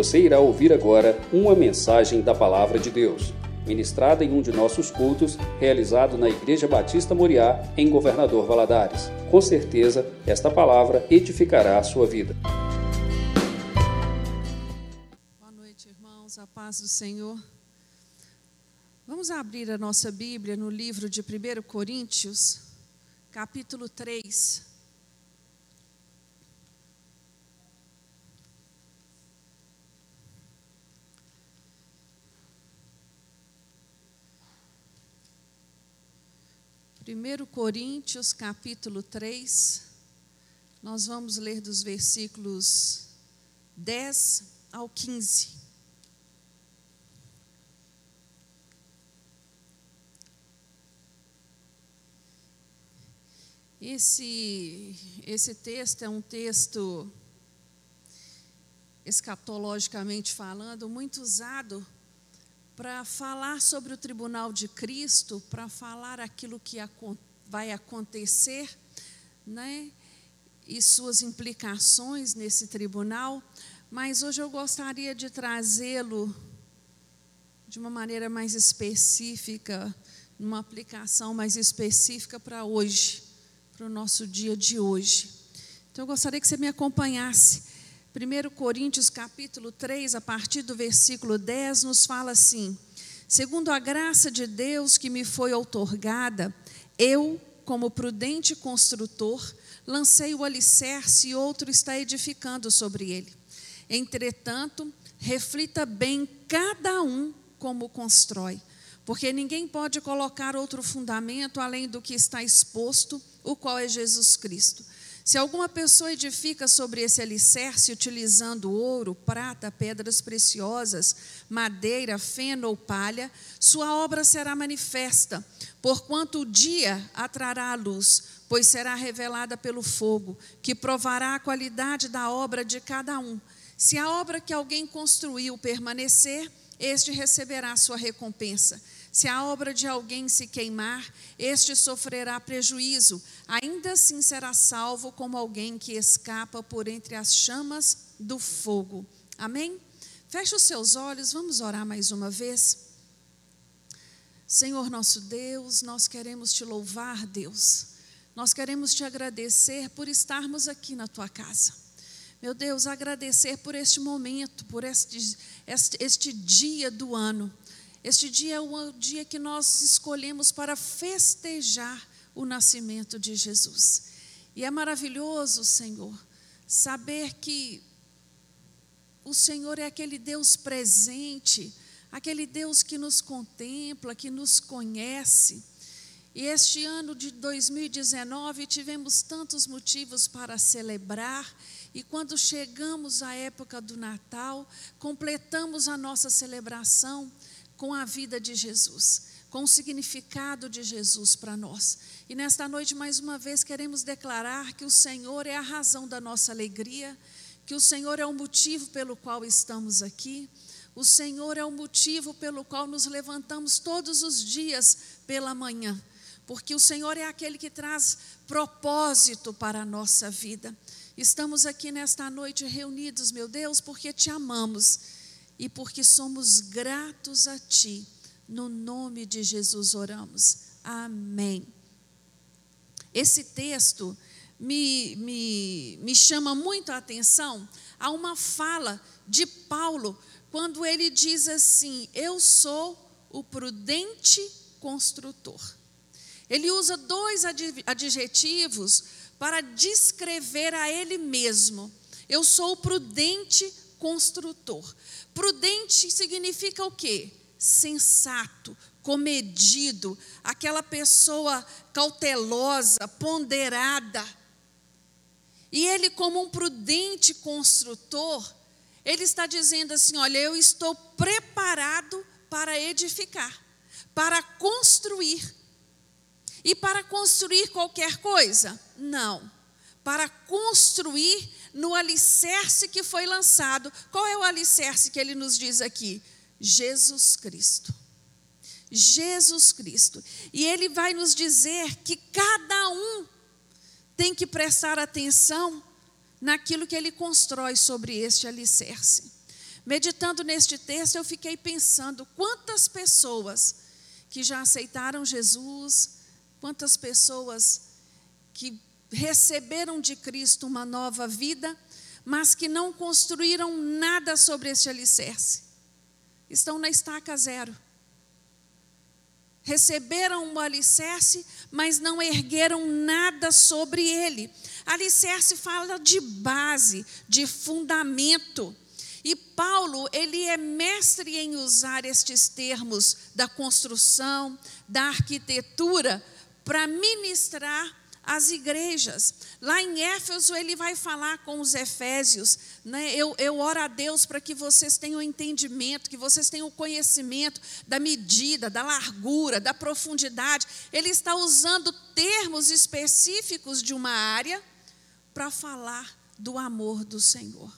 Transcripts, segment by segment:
Você irá ouvir agora uma mensagem da Palavra de Deus, ministrada em um de nossos cultos, realizado na Igreja Batista Moriá, em Governador Valadares. Com certeza, esta palavra edificará a sua vida. Boa noite, irmãos, a paz do Senhor. Vamos abrir a nossa Bíblia no livro de 1 Coríntios, capítulo 3. Primeiro Coríntios, capítulo 3, nós vamos ler dos versículos 10 ao 15. Esse, esse texto é um texto, escatologicamente falando, muito usado para falar sobre o tribunal de Cristo, para falar aquilo que vai acontecer, né? E suas implicações nesse tribunal. Mas hoje eu gostaria de trazê-lo de uma maneira mais específica, numa aplicação mais específica para hoje para o nosso dia de hoje. Então eu gostaria que você me acompanhasse. 1 Coríntios capítulo 3, a partir do versículo 10, nos fala assim: Segundo a graça de Deus que me foi outorgada, eu, como prudente construtor, lancei o alicerce e outro está edificando sobre ele. Entretanto, reflita bem cada um como constrói, porque ninguém pode colocar outro fundamento além do que está exposto o qual é Jesus Cristo. Se alguma pessoa edifica sobre esse alicerce utilizando ouro, prata, pedras preciosas, madeira, feno ou palha, sua obra será manifesta, porquanto o dia atrará a luz, pois será revelada pelo fogo, que provará a qualidade da obra de cada um. Se a obra que alguém construiu permanecer, este receberá sua recompensa. Se a obra de alguém se queimar, este sofrerá prejuízo, ainda assim será salvo como alguém que escapa por entre as chamas do fogo. Amém? Feche os seus olhos, vamos orar mais uma vez. Senhor nosso Deus, nós queremos te louvar, Deus. Nós queremos te agradecer por estarmos aqui na tua casa. Meu Deus, agradecer por este momento, por este, este, este dia do ano este dia é o dia que nós escolhemos para festejar o nascimento de Jesus. E é maravilhoso, Senhor, saber que o Senhor é aquele Deus presente, aquele Deus que nos contempla, que nos conhece. E este ano de 2019 tivemos tantos motivos para celebrar, e quando chegamos à época do Natal, completamos a nossa celebração com a vida de Jesus, com o significado de Jesus para nós. E nesta noite, mais uma vez, queremos declarar que o Senhor é a razão da nossa alegria, que o Senhor é o motivo pelo qual estamos aqui. O Senhor é o motivo pelo qual nos levantamos todos os dias pela manhã, porque o Senhor é aquele que traz propósito para a nossa vida. Estamos aqui nesta noite reunidos, meu Deus, porque te amamos e porque somos gratos a Ti. No nome de Jesus oramos. Amém. Esse texto me, me, me chama muito a atenção a uma fala de Paulo, quando ele diz assim: Eu sou o prudente construtor. Ele usa dois adjetivos para descrever a ele mesmo. Eu sou o prudente construtor. Prudente significa o quê? Sensato, comedido, aquela pessoa cautelosa, ponderada. E ele, como um prudente construtor, ele está dizendo assim: olha, eu estou preparado para edificar, para construir. E para construir qualquer coisa? Não. Para construir no alicerce que foi lançado. Qual é o alicerce que ele nos diz aqui? Jesus Cristo. Jesus Cristo. E ele vai nos dizer que cada um tem que prestar atenção naquilo que ele constrói sobre este alicerce. meditando neste texto, eu fiquei pensando quantas pessoas que já aceitaram Jesus, quantas pessoas que receberam de Cristo uma nova vida, mas que não construíram nada sobre este alicerce. Estão na estaca zero. Receberam o alicerce, mas não ergueram nada sobre ele. Alicerce fala de base, de fundamento. E Paulo, ele é mestre em usar estes termos da construção, da arquitetura, para ministrar as igrejas. Lá em Éfeso, ele vai falar com os efésios. Né? Eu, eu oro a Deus para que vocês tenham entendimento, que vocês tenham conhecimento da medida, da largura, da profundidade. Ele está usando termos específicos de uma área para falar do amor do Senhor.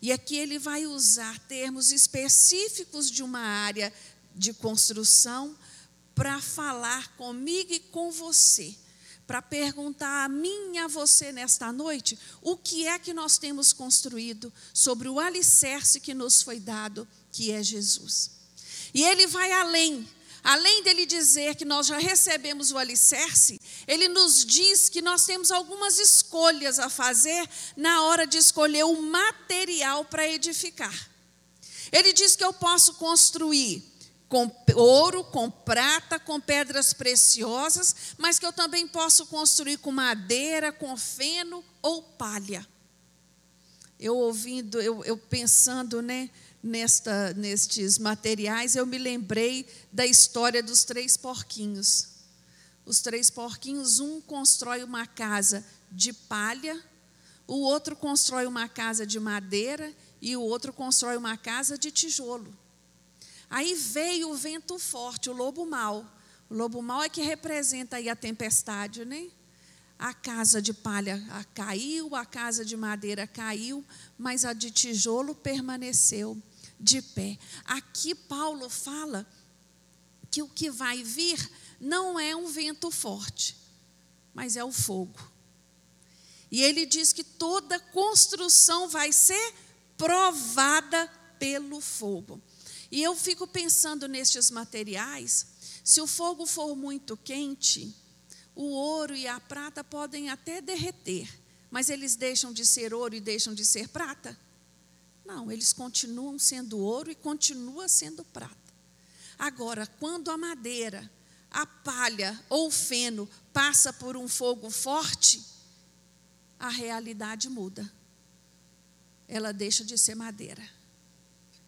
E aqui ele vai usar termos específicos de uma área de construção para falar comigo e com você para perguntar a mim e a você nesta noite o que é que nós temos construído sobre o alicerce que nos foi dado, que é Jesus. E ele vai além. Além dele dizer que nós já recebemos o alicerce, ele nos diz que nós temos algumas escolhas a fazer na hora de escolher o material para edificar. Ele diz que eu posso construir com ouro, com prata, com pedras preciosas, mas que eu também posso construir com madeira, com feno ou palha. Eu ouvindo, eu, eu pensando né, nesta, nestes materiais, eu me lembrei da história dos três porquinhos. Os três porquinhos, um constrói uma casa de palha, o outro constrói uma casa de madeira e o outro constrói uma casa de tijolo. Aí veio o vento forte, o lobo mau. O lobo mau é que representa aí a tempestade, né? A casa de palha caiu, a casa de madeira caiu, mas a de tijolo permaneceu de pé. Aqui Paulo fala que o que vai vir não é um vento forte, mas é o fogo. E ele diz que toda construção vai ser provada pelo fogo. E eu fico pensando nestes materiais, se o fogo for muito quente, o ouro e a prata podem até derreter, mas eles deixam de ser ouro e deixam de ser prata? Não, eles continuam sendo ouro e continua sendo prata. Agora, quando a madeira, a palha ou o feno passa por um fogo forte, a realidade muda. Ela deixa de ser madeira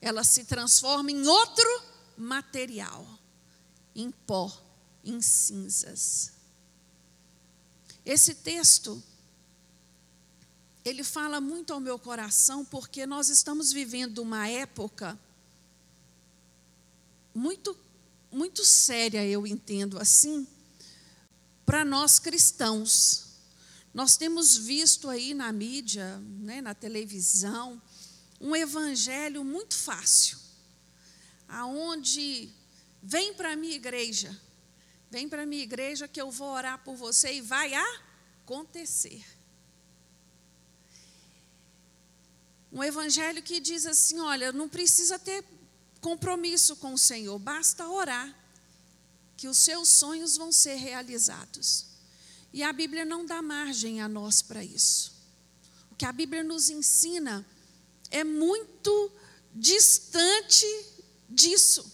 ela se transforma em outro material, em pó, em cinzas. Esse texto ele fala muito ao meu coração porque nós estamos vivendo uma época muito muito séria, eu entendo assim, para nós cristãos. Nós temos visto aí na mídia, né, na televisão, um evangelho muito fácil, aonde vem para a minha igreja, vem para a minha igreja que eu vou orar por você e vai acontecer. Um evangelho que diz assim: olha, não precisa ter compromisso com o Senhor, basta orar, que os seus sonhos vão ser realizados. E a Bíblia não dá margem a nós para isso. O que a Bíblia nos ensina é muito distante disso.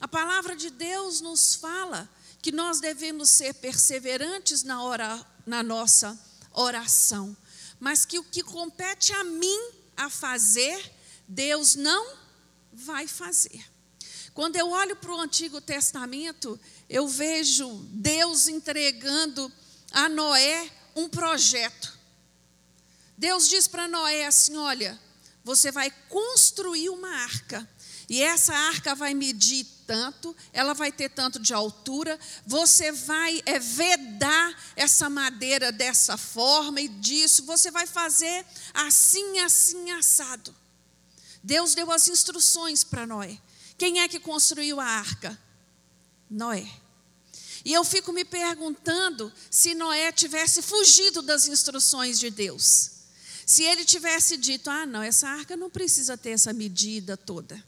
A palavra de Deus nos fala que nós devemos ser perseverantes na, hora, na nossa oração, mas que o que compete a mim a fazer, Deus não vai fazer. Quando eu olho para o Antigo Testamento, eu vejo Deus entregando a Noé um projeto. Deus diz para Noé assim: olha, você vai construir uma arca. E essa arca vai medir tanto, ela vai ter tanto de altura, você vai é, vedar essa madeira dessa forma e disso, você vai fazer assim, assim, assado. Deus deu as instruções para Noé. Quem é que construiu a arca? Noé. E eu fico me perguntando se Noé tivesse fugido das instruções de Deus Se ele tivesse dito: ah, não, essa arca não precisa ter essa medida toda.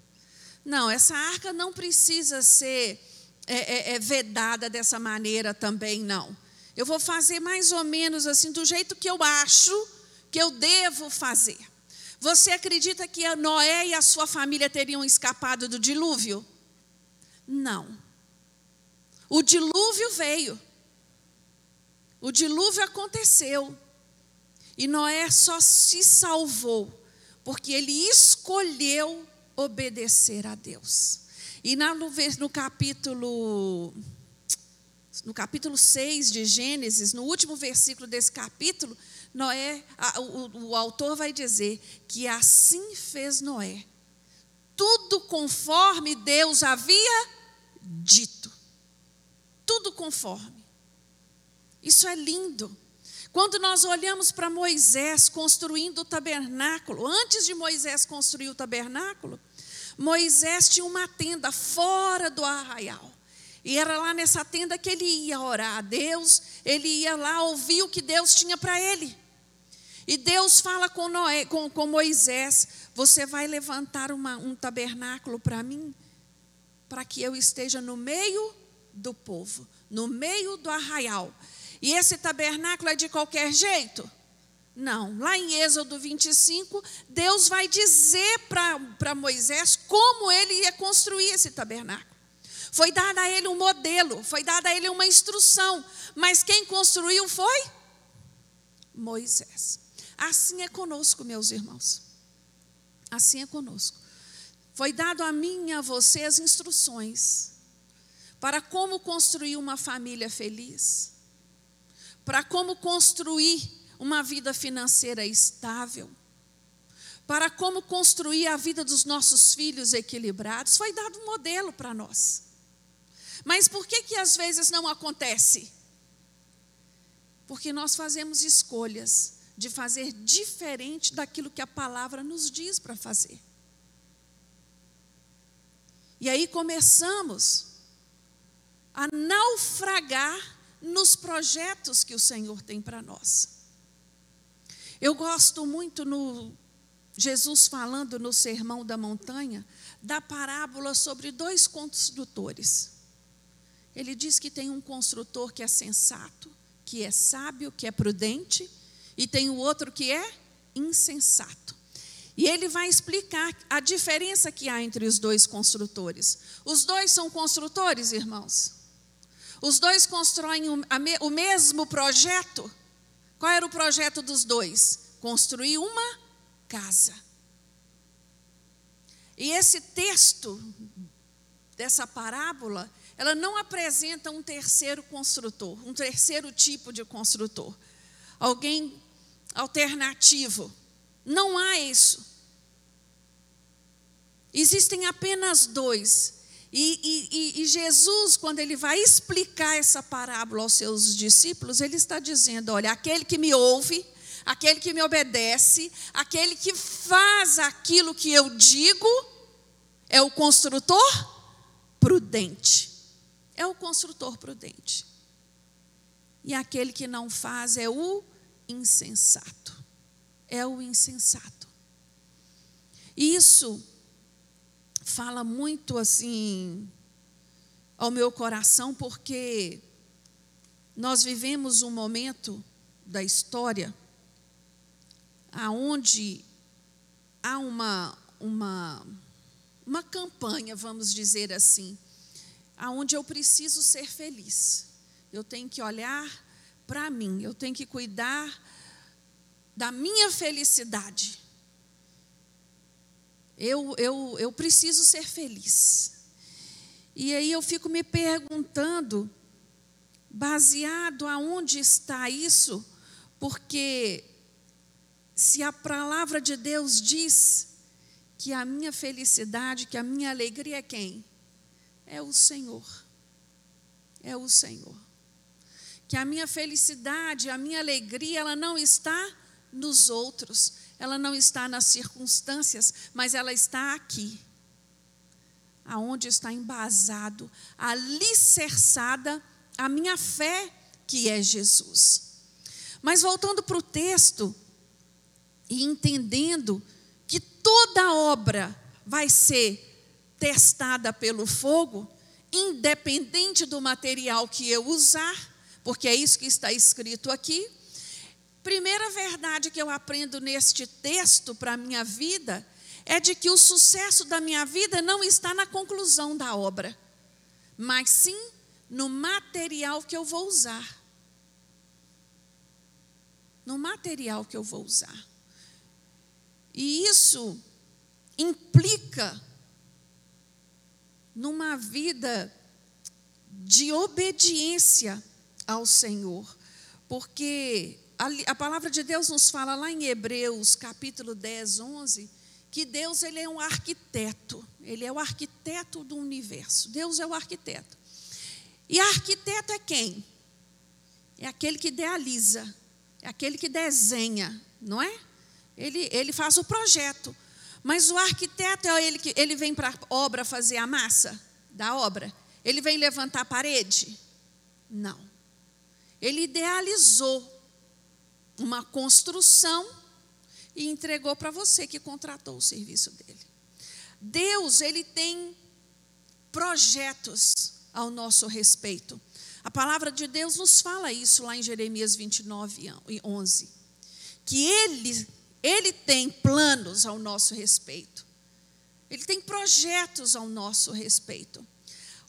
Não, essa arca não precisa ser é, é, é vedada dessa maneira também, não. Eu vou fazer mais ou menos assim, do jeito que eu acho que eu devo fazer. Você acredita que Noé e a sua família teriam escapado do dilúvio? Não. O dilúvio veio. O dilúvio aconteceu. E Noé só se salvou porque ele escolheu obedecer a Deus. E no, capítulo no capítulo 6 de Gênesis, no último versículo desse capítulo, Noé, o, o autor vai dizer que assim fez Noé. Tudo conforme Deus havia dito. Tudo conforme. Isso é lindo. Quando nós olhamos para Moisés construindo o tabernáculo, antes de Moisés construir o tabernáculo, Moisés tinha uma tenda fora do arraial. E era lá nessa tenda que ele ia orar a Deus, ele ia lá ouvir o que Deus tinha para ele. E Deus fala com, Noé, com, com Moisés: Você vai levantar uma, um tabernáculo para mim, para que eu esteja no meio do povo, no meio do arraial. E esse tabernáculo é de qualquer jeito? Não. Lá em Êxodo 25, Deus vai dizer para Moisés como ele ia construir esse tabernáculo. Foi dada a ele um modelo, foi dada a ele uma instrução, mas quem construiu foi Moisés. Assim é conosco, meus irmãos. Assim é conosco. Foi dado a mim e a você as instruções para como construir uma família feliz para como construir uma vida financeira estável, para como construir a vida dos nossos filhos equilibrados, foi dado um modelo para nós. Mas por que que às vezes não acontece? Porque nós fazemos escolhas de fazer diferente daquilo que a palavra nos diz para fazer. E aí começamos a naufragar nos projetos que o Senhor tem para nós. Eu gosto muito no Jesus falando no Sermão da Montanha da parábola sobre dois construtores. Ele diz que tem um construtor que é sensato, que é sábio, que é prudente, e tem o outro que é insensato. E ele vai explicar a diferença que há entre os dois construtores. Os dois são construtores, irmãos? Os dois constroem o mesmo projeto. Qual era o projeto dos dois? Construir uma casa. E esse texto dessa parábola, ela não apresenta um terceiro construtor, um terceiro tipo de construtor. Alguém alternativo. Não há isso. Existem apenas dois e, e, e, Jesus, quando ele vai explicar essa parábola aos seus discípulos, ele está dizendo: olha, aquele que me ouve, aquele que me obedece, aquele que faz aquilo que eu digo, é o construtor prudente. É o construtor prudente. E aquele que não faz é o insensato. É o insensato. Isso fala muito assim ao meu coração, porque nós vivemos um momento da história aonde há uma uma uma campanha, vamos dizer assim, aonde eu preciso ser feliz. Eu tenho que olhar para mim, eu tenho que cuidar da minha felicidade. Eu, eu, eu preciso ser feliz. E aí eu fico me perguntando, baseado aonde está isso, porque se a palavra de Deus diz que a minha felicidade, que a minha alegria é quem? É o Senhor. É o Senhor. Que a minha felicidade, a minha alegria, ela não está nos outros, ela não está nas circunstâncias, mas ela está aqui. Aonde está embasado, alicerçada a minha fé, que é Jesus. Mas voltando para o texto, e entendendo que toda obra vai ser testada pelo fogo, independente do material que eu usar, porque é isso que está escrito aqui. Primeira verdade que eu aprendo neste texto para a minha vida é de que o sucesso da minha vida não está na conclusão da obra, mas sim no material que eu vou usar. No material que eu vou usar. E isso implica numa vida de obediência ao Senhor, porque a, a, palavra de Deus nos fala lá em Hebreus, capítulo 10, 11, que Deus ele é um arquiteto, ele é o arquiteto do universo. Deus é o arquiteto. E arquiteto é quem? É aquele que idealiza, é aquele que desenha, não é? Ele, ele faz o projeto. Mas o arquiteto é ele que ele vem para a obra fazer a massa da obra. Ele vem levantar a parede? Não. Ele idealizou uma construção e entregou para você que contratou o serviço dele. Deus, ele tem projetos ao nosso respeito. A palavra de Deus nos fala isso lá em Jeremias 29, 11. Que ele ele tem planos ao nosso respeito. Ele tem projetos ao nosso respeito.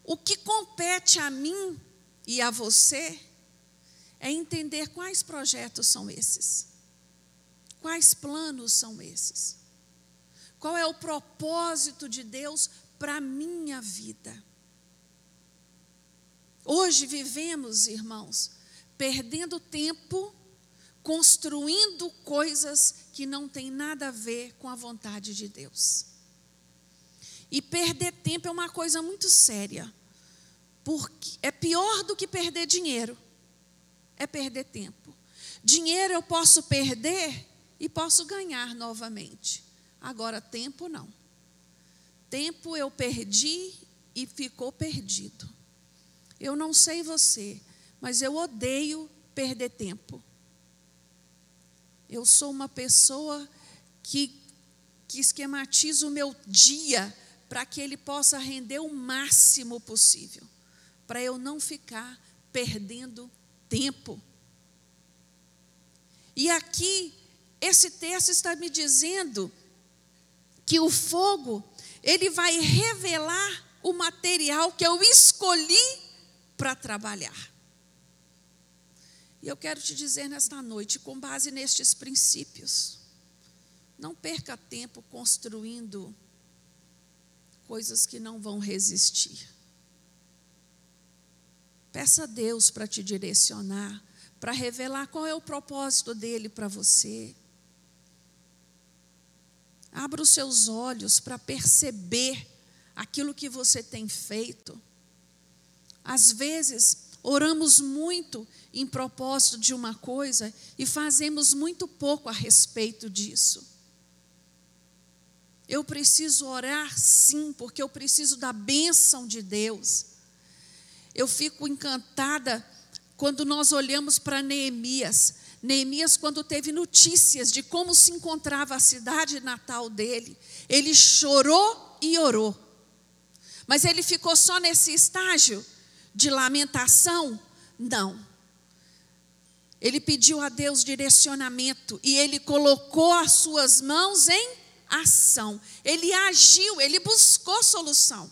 O que compete a mim e a você é entender quais projetos são esses. Quais planos são esses? Qual é o propósito de Deus para a minha vida? Hoje vivemos, irmãos, perdendo tempo construindo coisas que não têm nada a ver com a vontade de Deus. E perder tempo é uma coisa muito séria. Porque é pior do que perder dinheiro. É perder tempo. Dinheiro eu posso perder e posso ganhar novamente. Agora tempo não. Tempo eu perdi e ficou perdido. Eu não sei você, mas eu odeio perder tempo. Eu sou uma pessoa que, que esquematiza o meu dia para que ele possa render o máximo possível, para eu não ficar perdendo tempo. E aqui, esse texto está me dizendo que o fogo, ele vai revelar o material que eu escolhi para trabalhar. E eu quero te dizer nesta noite, com base nestes princípios, não perca tempo construindo coisas que não vão resistir. Peça a Deus para te direcionar, para revelar qual é o propósito dele para você. Abra os seus olhos para perceber aquilo que você tem feito. Às vezes, oramos muito em propósito de uma coisa e fazemos muito pouco a respeito disso. Eu preciso orar sim, porque eu preciso da bênção de Deus. Eu fico encantada quando nós olhamos para Neemias. Neemias, quando teve notícias de como se encontrava a cidade natal dele, ele chorou e orou. Mas ele ficou só nesse estágio? de lamentação? Não. Ele pediu a Deus direcionamento e ele colocou as suas mãos em ação. Ele agiu, ele buscou solução.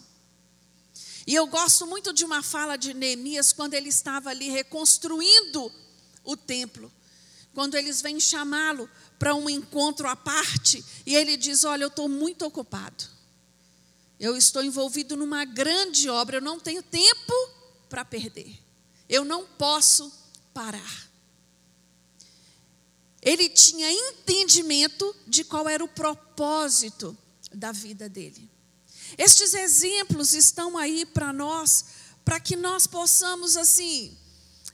E eu gosto muito de uma fala de Neemias quando ele estava ali reconstruindo o templo. Quando eles vêm chamá-lo para um encontro à parte, e ele diz: Olha, eu estou muito ocupado. Eu estou envolvido numa grande obra, eu não tenho tempo para perder. Eu não posso parar. Ele tinha entendimento de qual era o propósito da vida dele. Estes exemplos estão aí para nós, para que nós possamos, assim,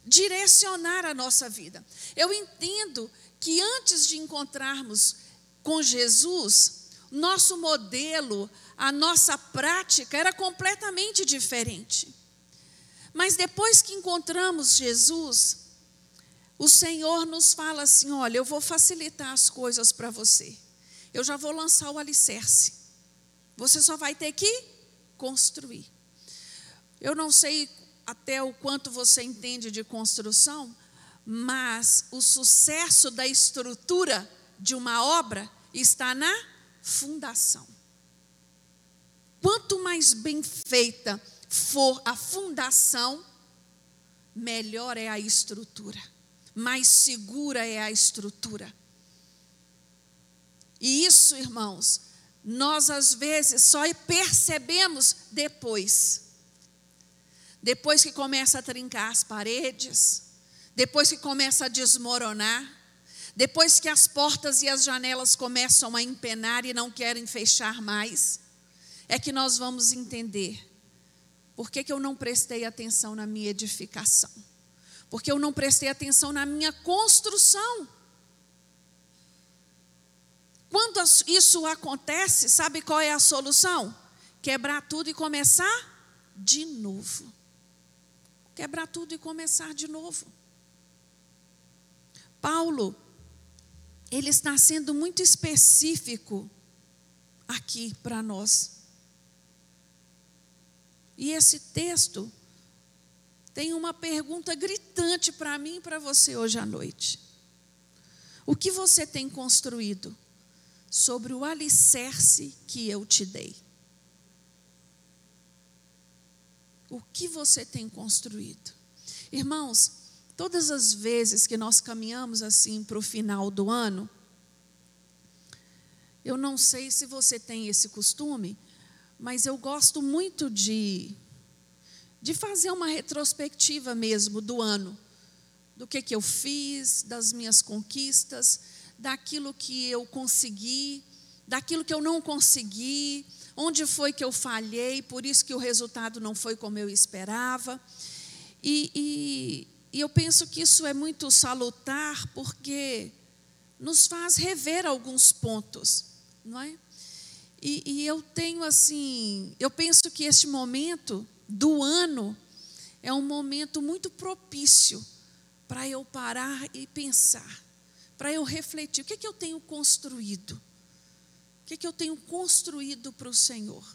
direcionar a nossa vida. Eu entendo que antes de encontrarmos com Jesus, nosso modelo, a nossa prática era completamente diferente. Mas depois que encontramos Jesus, o Senhor nos fala assim: olha, eu vou facilitar as coisas para você. Eu já vou lançar o alicerce. Você só vai ter que construir. Eu não sei até o quanto você entende de construção, mas o sucesso da estrutura de uma obra está na fundação. Quanto mais bem feita for a fundação, melhor é a estrutura, mais segura é a estrutura. E isso, irmãos, nós às vezes só percebemos depois. Depois que começa a trincar as paredes, depois que começa a desmoronar, depois que as portas e as janelas começam a empenar e não querem fechar mais, é que nós vamos entender por que, que eu não prestei atenção na minha edificação, porque eu não prestei atenção na minha construção. Quando isso acontece, sabe qual é a solução? Quebrar tudo e começar de novo. Quebrar tudo e começar de novo. Paulo, ele está sendo muito específico aqui para nós. E esse texto tem uma pergunta gritante para mim e para você hoje à noite. O que você tem construído? Sobre o alicerce que eu te dei. O que você tem construído? Irmãos, todas as vezes que nós caminhamos assim para o final do ano, eu não sei se você tem esse costume, mas eu gosto muito de, de fazer uma retrospectiva mesmo do ano, do que, que eu fiz, das minhas conquistas daquilo que eu consegui, daquilo que eu não consegui, onde foi que eu falhei, por isso que o resultado não foi como eu esperava. E, e, e eu penso que isso é muito salutar, porque nos faz rever alguns pontos, não é? E, e, eu tenho assim, eu penso que este momento do ano é um momento muito propício para eu parar e pensar para eu refletir: o que, é que eu tenho construído? O que, é que eu tenho construído para o Senhor?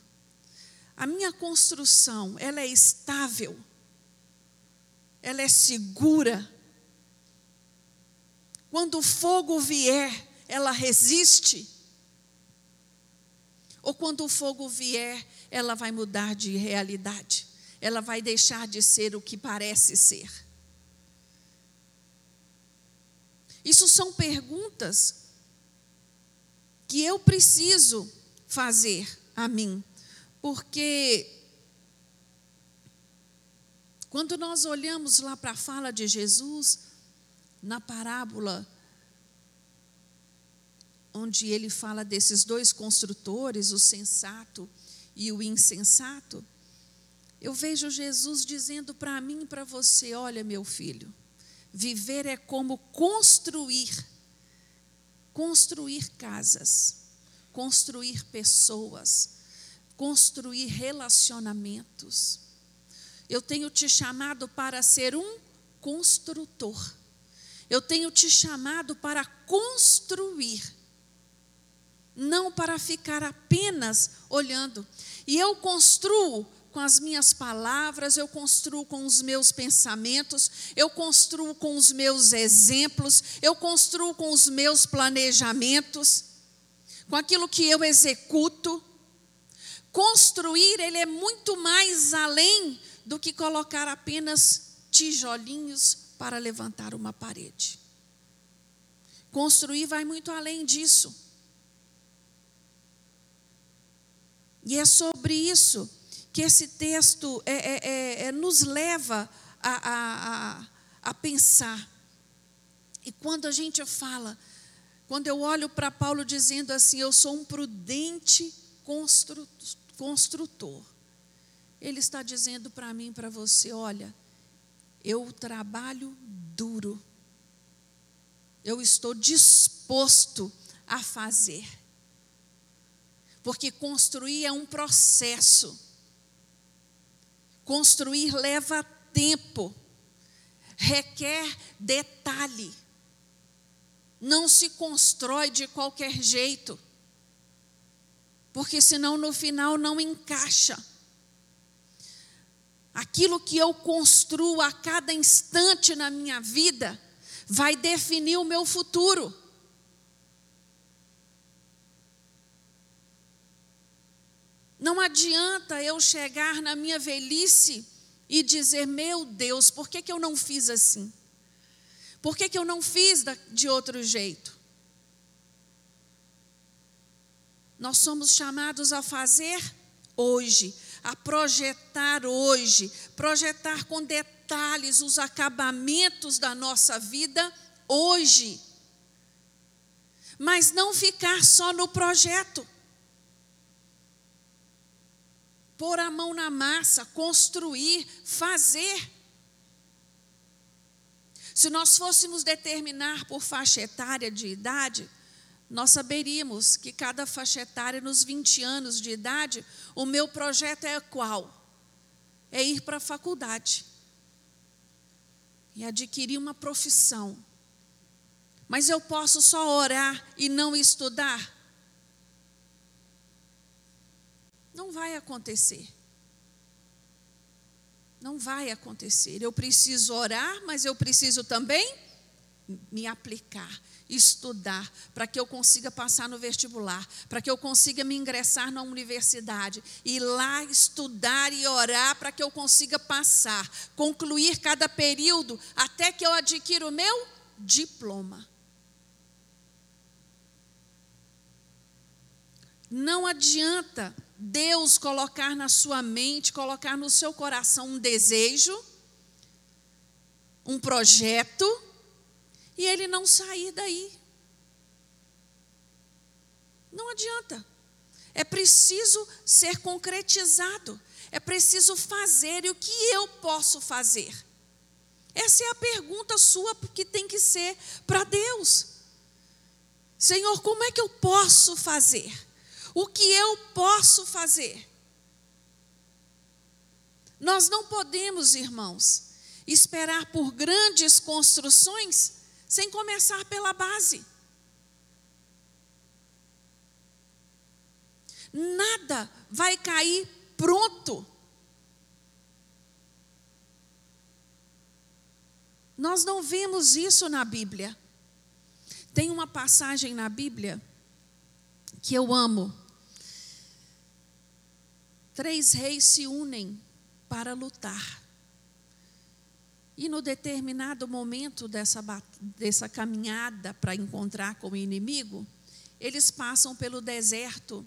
A minha construção, ela é estável, ela é segura. Quando o fogo vier, ela resiste. Ou quando o fogo vier, ela vai mudar de realidade, ela vai deixar de ser o que parece ser. Isso são perguntas que eu preciso fazer a mim, porque quando nós olhamos lá para a fala de Jesus, na parábola, onde ele fala desses dois construtores, o sensato e o insensato, eu vejo Jesus dizendo para mim e para você: olha, meu filho, Viver é como construir, construir casas, construir pessoas, construir relacionamentos. Eu tenho te chamado para ser um construtor. Eu tenho te chamado para construir, não para ficar apenas olhando. E eu construo com as minhas palavras, eu construo com os meus pensamentos, eu construo com os meus exemplos, eu construo com os meus planejamentos, com aquilo que eu executo. Construir, ele é muito mais além do que colocar apenas tijolinhos para levantar uma parede. Construir vai muito além disso. E é sobre isso que esse texto é, é, é, é, nos leva a, a, a, pensar. E quando a gente fala, quando eu olho para Paulo dizendo assim, eu sou um prudente constru, construtor, ele está dizendo para mim, para você, olha, eu trabalho duro, eu estou disposto a fazer, porque construir é um processo. Construir leva tempo. requer detalhe. Não se constrói de qualquer jeito, porque senão no final não encaixa. Aquilo que eu construo a cada instante na minha vida vai definir o meu futuro. Não adianta eu chegar na minha velhice e dizer: Meu Deus, por que, que eu não fiz assim? Por que, que eu não fiz de outro jeito? Nós somos chamados a fazer hoje a projetar hoje, projetar com detalhes os acabamentos da nossa vida hoje. Mas não ficar só no projeto. Pôr a mão na massa, construir, fazer. Se nós fôssemos determinar por faixa etária de idade, nós saberíamos que cada faixa etária, nos 20 anos de idade, o meu projeto é qual? É ir para a faculdade e adquirir uma profissão. Mas eu posso só orar e não estudar? Não vai acontecer. Não vai acontecer. Eu preciso orar, mas eu preciso também me aplicar estudar, para que eu consiga passar no vestibular, para que eu consiga me ingressar na universidade, e lá estudar e orar para que eu consiga passar, concluir cada período até que eu adquira o meu diploma. Não adianta Deus colocar na sua mente, colocar no seu coração um desejo, um projeto, e ele não sair daí. Não adianta. É preciso ser concretizado. É preciso fazer. E o que eu posso fazer? Essa é a pergunta sua que tem que ser para Deus. Senhor, como é que eu posso fazer? O que eu posso fazer? Nós não podemos, irmãos, esperar por grandes construções sem começar pela base. Nada vai cair pronto. Nós não vemos isso na Bíblia. Tem uma passagem na Bíblia que eu amo. Três reis se unem para lutar. E no determinado momento dessa, dessa caminhada para encontrar com o inimigo, eles passam pelo deserto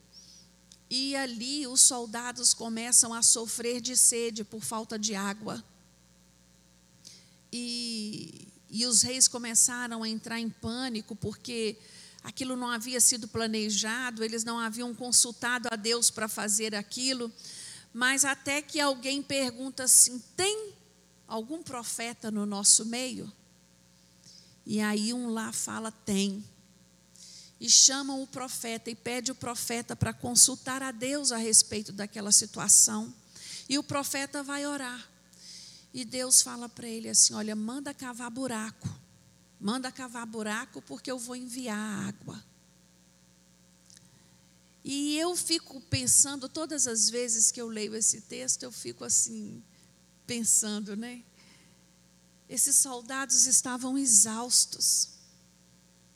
e ali os soldados começam a sofrer de sede por falta de água. E, e os reis começaram a entrar em pânico porque aquilo não havia sido planejado, eles não haviam consultado a Deus para fazer aquilo. Mas até que alguém pergunta assim: tem algum profeta no nosso meio? E aí um lá fala: tem. E chamam o profeta e pede o profeta para consultar a Deus a respeito daquela situação. E o profeta vai orar. E Deus fala para ele assim: Olha, manda cavar buraco. Manda cavar buraco porque eu vou enviar água. E eu fico pensando, todas as vezes que eu leio esse texto, eu fico assim, pensando, né? Esses soldados estavam exaustos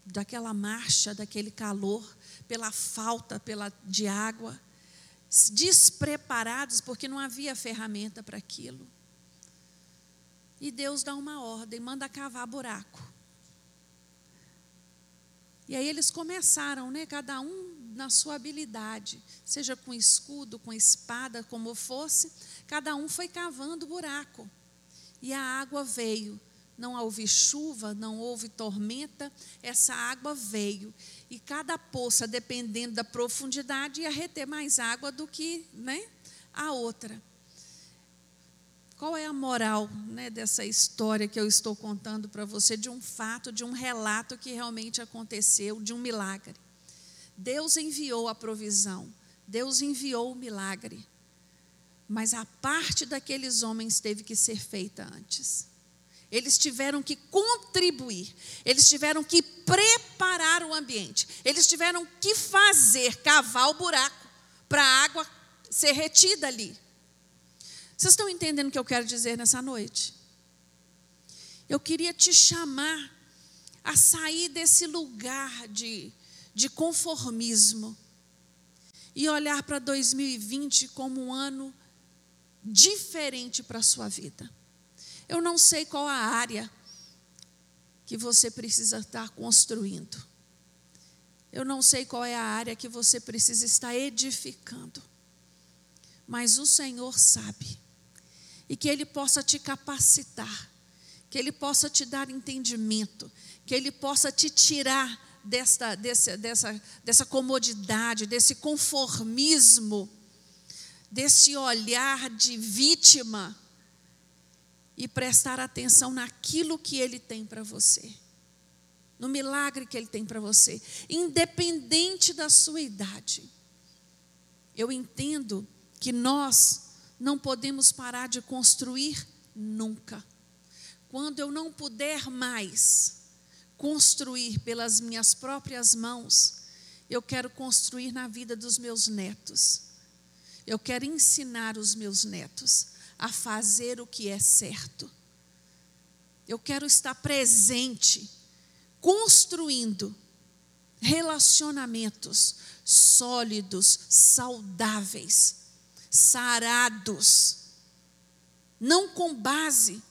daquela marcha, daquele calor, pela falta pela, de água, despreparados, porque não havia ferramenta para aquilo. E Deus dá uma ordem, manda cavar buraco. E aí eles começaram, né, cada um na sua habilidade, seja com escudo, com espada, como fosse, cada um foi cavando buraco. E a água veio. Não houve chuva, não houve tormenta, essa água veio. E cada poça, dependendo da profundidade, ia reter mais água do que né, a outra. Qual é a moral né, dessa história que eu estou contando para você, de um fato, de um relato que realmente aconteceu, de um milagre? Deus enviou a provisão, Deus enviou o milagre, mas a parte daqueles homens teve que ser feita antes. Eles tiveram que contribuir, eles tiveram que preparar o ambiente, eles tiveram que fazer, cavar o buraco para a água ser retida ali. Vocês estão entendendo o que eu quero dizer nessa noite? Eu queria te chamar a sair desse lugar de, de conformismo e olhar para 2020 como um ano diferente para a sua vida. Eu não sei qual a área que você precisa estar construindo. Eu não sei qual é a área que você precisa estar edificando. Mas o Senhor sabe. E que Ele possa te capacitar, que Ele possa te dar entendimento, que Ele possa te tirar dessa, dessa, dessa, dessa comodidade, desse conformismo, desse olhar de vítima e prestar atenção naquilo que Ele tem para você, no milagre que Ele tem para você, independente da sua idade. Eu entendo que nós não podemos parar de construir nunca. Quando eu não puder mais construir pelas minhas próprias mãos, eu quero construir na vida dos meus netos. Eu quero ensinar os meus netos a fazer o que é certo. Eu quero estar presente, construindo relacionamentos sólidos, saudáveis, sarados, não com base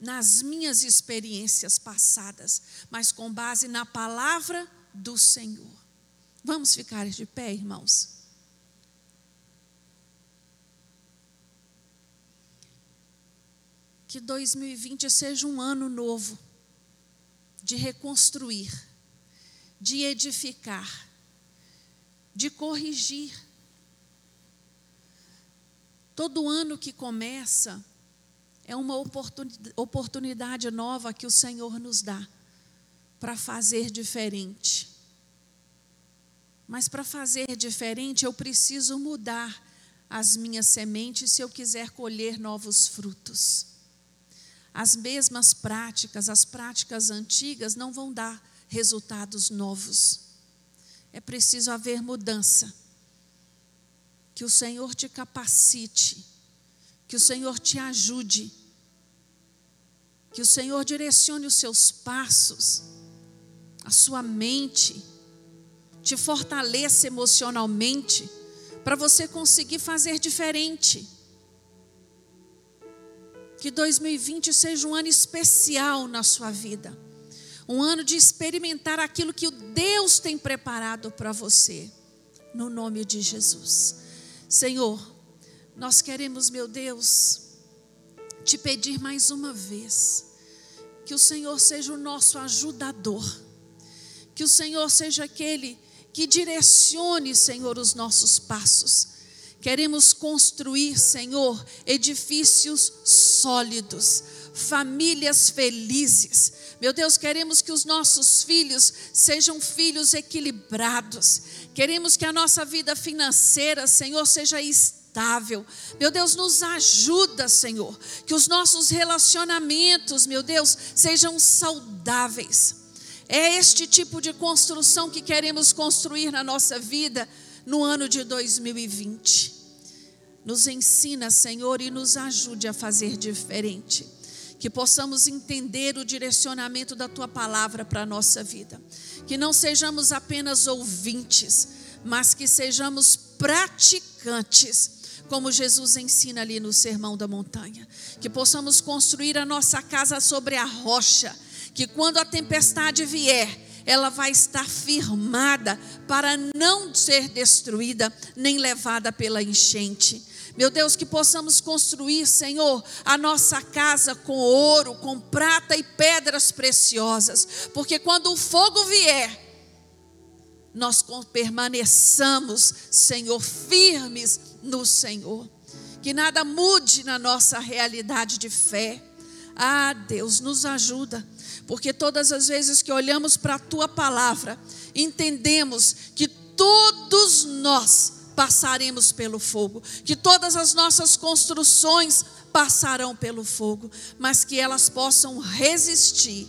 nas minhas experiências passadas, mas com base na palavra do Senhor. Vamos ficar de pé, irmãos? que 2020 seja um ano novo de reconstruir, de edificar, de corrigir. Todo ano que começa é uma oportunidade nova que o Senhor nos dá para fazer diferente. Mas para fazer diferente, eu preciso mudar as minhas sementes se eu quiser colher novos frutos as mesmas práticas, as práticas antigas não vão dar resultados novos. É preciso haver mudança. Que o Senhor te capacite, que o Senhor te ajude, que o Senhor direcione os seus passos, a sua mente, te fortaleça emocionalmente, para você conseguir fazer diferente que 2020 seja um ano especial na sua vida. Um ano de experimentar aquilo que o Deus tem preparado para você. No nome de Jesus. Senhor, nós queremos, meu Deus, te pedir mais uma vez que o Senhor seja o nosso ajudador. Que o Senhor seja aquele que direcione, Senhor, os nossos passos Queremos construir, Senhor, edifícios sólidos, famílias felizes. Meu Deus, queremos que os nossos filhos sejam filhos equilibrados. Queremos que a nossa vida financeira, Senhor, seja estável. Meu Deus, nos ajuda, Senhor, que os nossos relacionamentos, meu Deus, sejam saudáveis. É este tipo de construção que queremos construir na nossa vida no ano de 2020. Nos ensina, Senhor, e nos ajude a fazer diferente. Que possamos entender o direcionamento da tua palavra para a nossa vida. Que não sejamos apenas ouvintes, mas que sejamos praticantes como Jesus ensina ali no Sermão da Montanha. Que possamos construir a nossa casa sobre a rocha, que quando a tempestade vier, ela vai estar firmada para não ser destruída nem levada pela enchente. Meu Deus, que possamos construir, Senhor, a nossa casa com ouro, com prata e pedras preciosas, porque quando o fogo vier, nós permaneçamos, Senhor, firmes no Senhor. Que nada mude na nossa realidade de fé. Ah, Deus, nos ajuda porque todas as vezes que olhamos para a tua palavra, entendemos que todos nós passaremos pelo fogo, que todas as nossas construções passarão pelo fogo, mas que elas possam resistir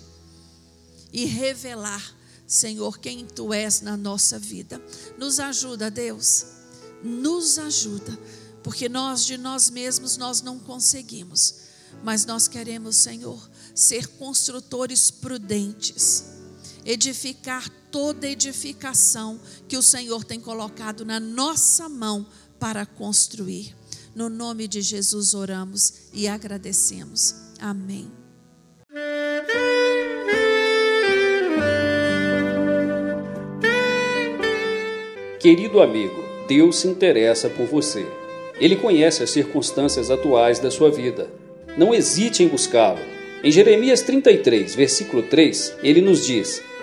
e revelar, Senhor, quem tu és na nossa vida. Nos ajuda, Deus. Nos ajuda, porque nós de nós mesmos nós não conseguimos, mas nós queremos, Senhor, ser construtores prudentes, edificar toda edificação que o Senhor tem colocado na nossa mão para construir. No nome de Jesus oramos e agradecemos. Amém. Querido amigo, Deus se interessa por você. Ele conhece as circunstâncias atuais da sua vida. Não hesite em buscá-lo. Em Jeremias 33, versículo 3, ele nos diz: